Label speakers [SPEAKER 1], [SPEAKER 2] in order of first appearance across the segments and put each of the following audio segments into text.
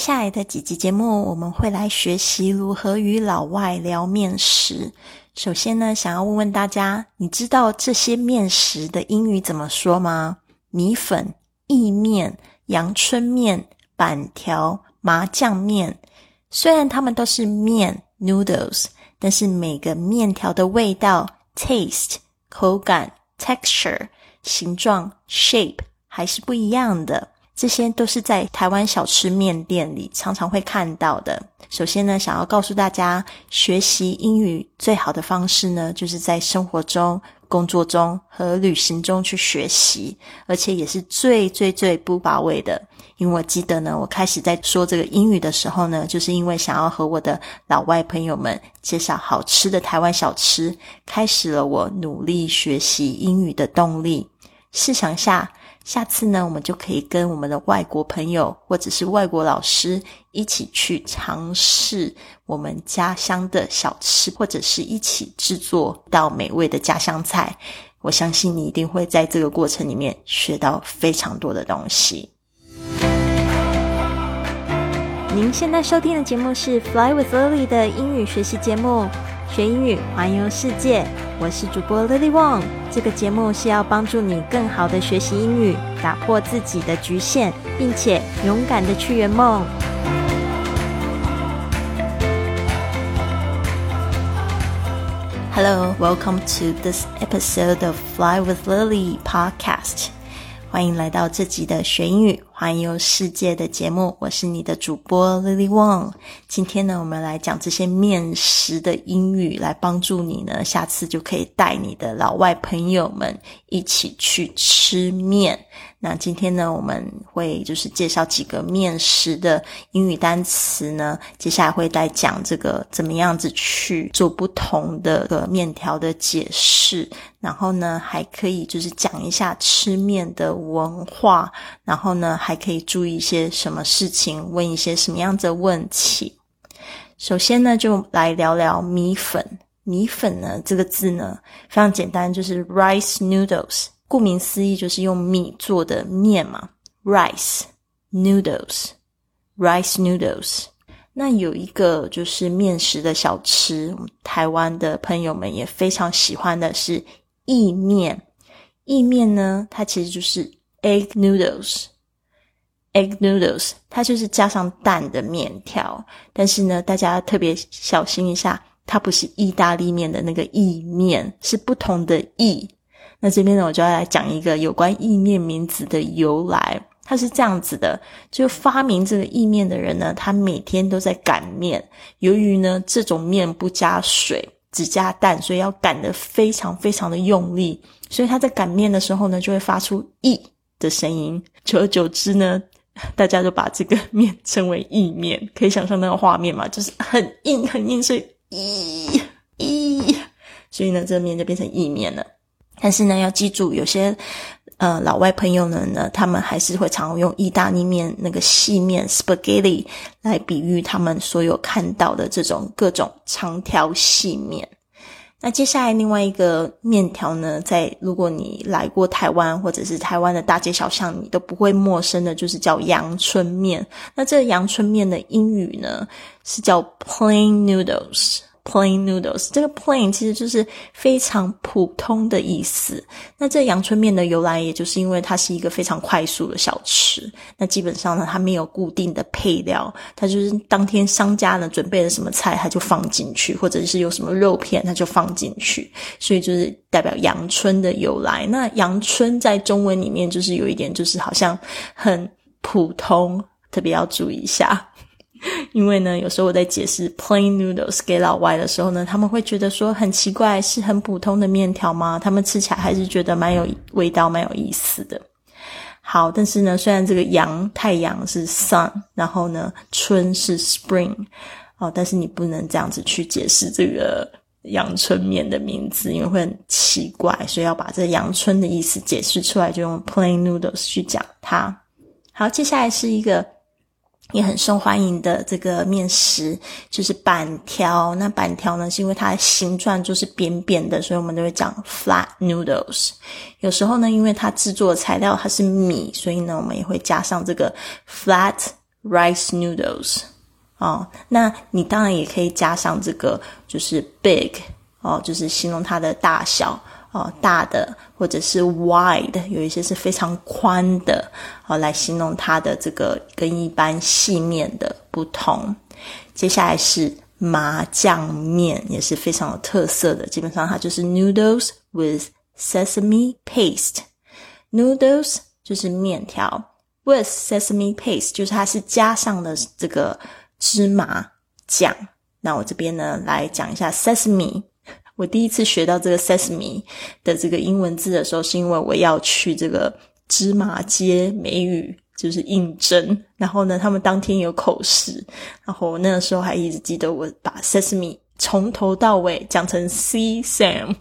[SPEAKER 1] 下来的几集节目，我们会来学习如何与老外聊面食。首先呢，想要问问大家，你知道这些面食的英语怎么说吗？米粉、意面、阳春面、板条、麻酱面。虽然它们都是面 （noodles），但是每个面条的味道 （taste）、口感 （texture）、形状 （shape） 还是不一样的。这些都是在台湾小吃面店里常常会看到的。首先呢，想要告诉大家，学习英语最好的方式呢，就是在生活中、工作中和旅行中去学习，而且也是最最最不乏味的。因为我记得呢，我开始在说这个英语的时候呢，就是因为想要和我的老外朋友们介绍好吃的台湾小吃，开始了我努力学习英语的动力。试想下。下次呢，我们就可以跟我们的外国朋友或者是外国老师一起去尝试我们家乡的小吃，或者是一起制作到美味的家乡菜。我相信你一定会在这个过程里面学到非常多的东西。您现在收听的节目是《Fly with Lily》的英语学习节目。学英语，环游世界。我是主播 Lily Wong。这个节目是要帮助你更好的学习英语，打破自己的局限，并且勇敢的去圆梦。Hello, welcome to this episode of Fly with Lily podcast. 欢迎来到这集的学英语环游世界的节目，我是你的主播 Lily Wong。今天呢，我们来讲这些面食的英语，来帮助你呢，下次就可以带你的老外朋友们一起去吃面。那今天呢，我们会就是介绍几个面食的英语单词呢。接下来会再讲这个怎么样子去做不同的个面条的解释，然后呢，还可以就是讲一下吃面的文化，然后呢，还还可以注意一些什么事情，问一些什么样子的问题。首先呢，就来聊聊米粉。米粉呢，这个字呢非常简单，就是 rice noodles。顾名思义，就是用米做的面嘛，rice noodles，rice noodles。那有一个就是面食的小吃，台湾的朋友们也非常喜欢的是意面。意面呢，它其实就是 egg noodles egg noodles，它就是加上蛋的面条。但是呢，大家特别小心一下，它不是意大利面的那个意面，是不同的意。那这边呢，我就要来讲一个有关意面名字的由来。它是这样子的：就发明这个意面的人呢，他每天都在擀面。由于呢，这种面不加水，只加蛋，所以要擀得非常非常的用力。所以他在擀面的时候呢，就会发出“意”的声音。久而久之呢，大家就把这个面称为意面。可以想象那个画面嘛，就是很硬很硬，所以“意意”，所以呢，这个面就变成意面了。但是呢，要记住，有些呃老外朋友们呢，他们还是会常用意大利面那个细面 spaghetti 来比喻他们所有看到的这种各种长条细面。那接下来另外一个面条呢，在如果你来过台湾或者是台湾的大街小巷，你都不会陌生的，就是叫阳春面。那这个阳春面的英语呢，是叫 plain noodles。Plain noodles，这个 plain 其实就是非常普通的意思。那这阳春面的由来，也就是因为它是一个非常快速的小吃。那基本上呢，它没有固定的配料，它就是当天商家呢准备了什么菜，它就放进去，或者是有什么肉片，它就放进去。所以就是代表阳春的由来。那阳春在中文里面就是有一点，就是好像很普通，特别要注意一下。因为呢，有时候我在解释 plain noodles 给老外的时候呢，他们会觉得说很奇怪，是很普通的面条吗？他们吃起来还是觉得蛮有味道、蛮有意思的。好，但是呢，虽然这个阳太阳是 sun，然后呢春是 spring，哦，但是你不能这样子去解释这个阳春面的名字，因为会很奇怪，所以要把这阳春的意思解释出来，就用 plain noodles 去讲它。好，接下来是一个。也很受欢迎的这个面食就是板条。那板条呢，是因为它的形状就是扁扁的，所以我们都会讲 flat noodles。有时候呢，因为它制作的材料它是米，所以呢，我们也会加上这个 flat rice noodles 哦，那你当然也可以加上这个，就是 big 哦，就是形容它的大小哦，大的或者是 wide，有一些是非常宽的哦，来形容它的这个跟一般细面的不同。接下来是麻酱面，也是非常有特色的，基本上它就是 noodles with sesame paste。noodles 就是面条，with sesame paste 就是它是加上了这个。芝麻酱，那我这边呢来讲一下 sesame。我第一次学到这个 sesame 的这个英文字的时候，是因为我要去这个芝麻街美语就是应征，然后呢，他们当天有口试，然后我那个时候还一直记得我把 sesame 从头到尾讲成 sesame。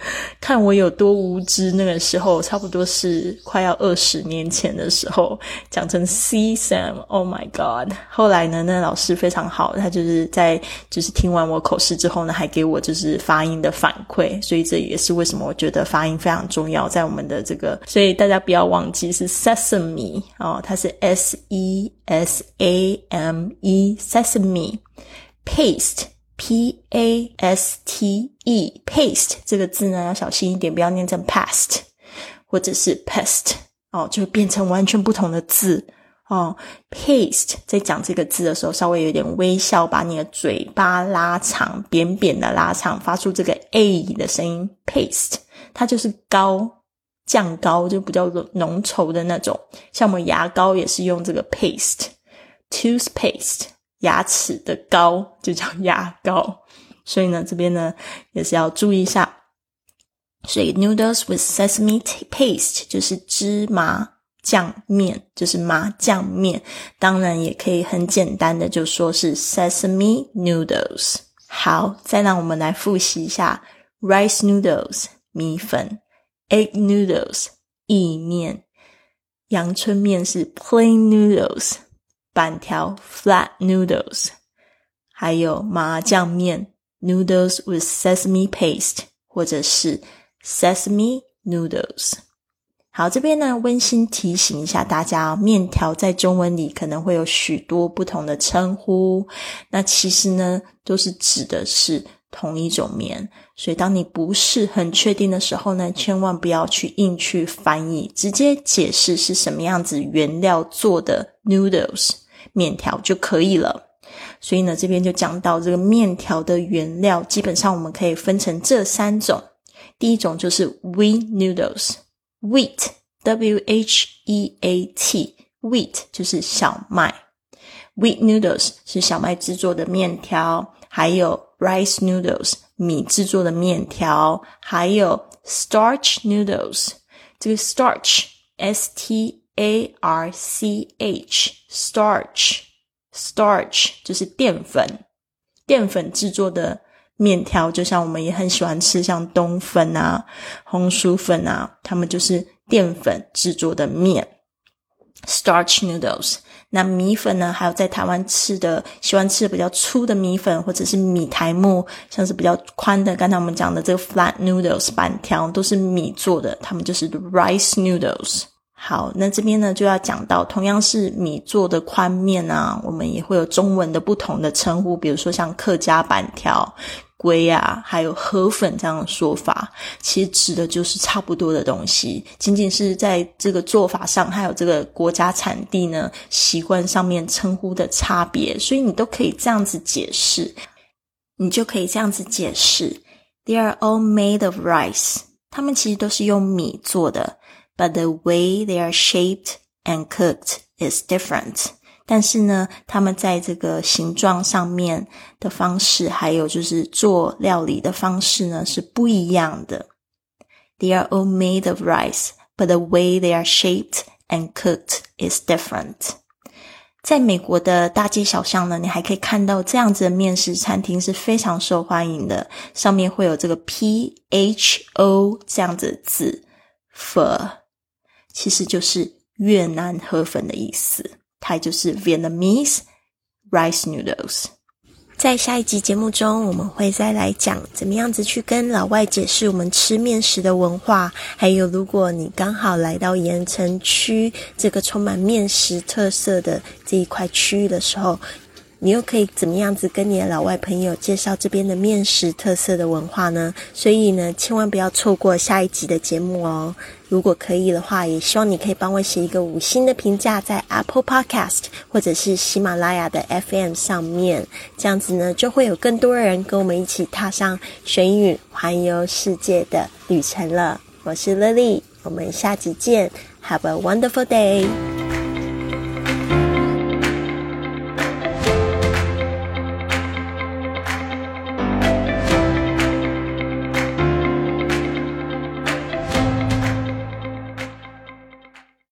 [SPEAKER 1] 看我有多无知，那个时候差不多是快要二十年前的时候，讲成 C Sam，Oh my God！后来呢，那老师非常好，他就是在就是听完我口试之后呢，还给我就是发音的反馈，所以这也是为什么我觉得发音非常重要，在我们的这个，所以大家不要忘记是 Sesame 哦，它是 S E S A M E Sesame Paste。P A S T E paste 这个字呢，要小心一点，不要念成 past 或者是 pest 哦，就变成完全不同的字哦。paste 在讲这个字的时候，稍微有点微笑，把你的嘴巴拉长，扁扁的拉长，发出这个 a 的声音。paste 它就是膏，酱膏就比较浓稠的那种，像我们牙膏也是用这个 paste，toothpaste。牙齿的膏就叫牙膏，所以呢，这边呢也是要注意一下。所以 noodles with sesame paste 就是芝麻酱面，就是麻酱面。当然也可以很简单的就说是 sesame noodles。好，再让我们来复习一下 rice noodles 米粉，egg noodles 意面，阳春面是 plain noodles。板条 flat noodles，还有麻酱面 noodles with sesame paste，或者是 sesame noodles。好，这边呢温馨提醒一下大家，面条在中文里可能会有许多不同的称呼，那其实呢都是指的是。同一种面，所以当你不是很确定的时候呢，千万不要去硬去翻译，直接解释是什么样子原料做的 noodles 面条就可以了。所以呢，这边就讲到这个面条的原料，基本上我们可以分成这三种。第一种就是 wheat noodles，wheat w h e a t，wheat 就是小麦，wheat noodles 是小麦制作的面条，还有。rice noodles 米制作的面条，还有 starch noodles 这个 starch s t a r c h starch starch 就是淀粉，淀粉制作的面条，就像我们也很喜欢吃像冬粉啊、红薯粉啊，它们就是淀粉制作的面 starch noodles。那米粉呢？还有在台湾吃的，喜欢吃的比较粗的米粉，或者是米苔木，像是比较宽的。刚才我们讲的这个 flat noodles 板条，都是米做的，它们就是 rice noodles。好，那这边呢就要讲到，同样是米做的宽面啊，我们也会有中文的不同的称呼，比如说像客家板条。龟啊，还有河粉这样的说法，其实指的就是差不多的东西，仅仅是在这个做法上，还有这个国家产地呢习惯上面称呼的差别，所以你都可以这样子解释，你就可以这样子解释：They are all made of rice。它们其实都是用米做的 ，but the way they are shaped and cooked is different。但是呢，他们在这个形状上面的方式，还有就是做料理的方式呢，是不一样的。They are all made of rice, but the way they are shaped and cooked is different. 在美国的大街小巷呢，你还可以看到这样子的面食餐厅是非常受欢迎的，上面会有这个 P H O 这样子的字，Pho， 其实就是越南河粉的意思。它就是 Vietnamese rice noodles。
[SPEAKER 2] 在下一集节目中，我们会再来讲怎么样子去跟老外解释我们吃面食的文化，还有如果你刚好来到盐城区这个充满面食特色的这一块区域的时候。你又可以怎么样子跟你的老外朋友介绍这边的面食特色的文化呢？所以呢，千万不要错过下一集的节目哦。如果可以的话，也希望你可以帮我写一个五星的评价，在 Apple Podcast 或者是喜马拉雅的 FM 上面，这样子呢，就会有更多人跟我们一起踏上玄宇环游世界的旅程了。我是 Lily，我们下集见，Have a wonderful day。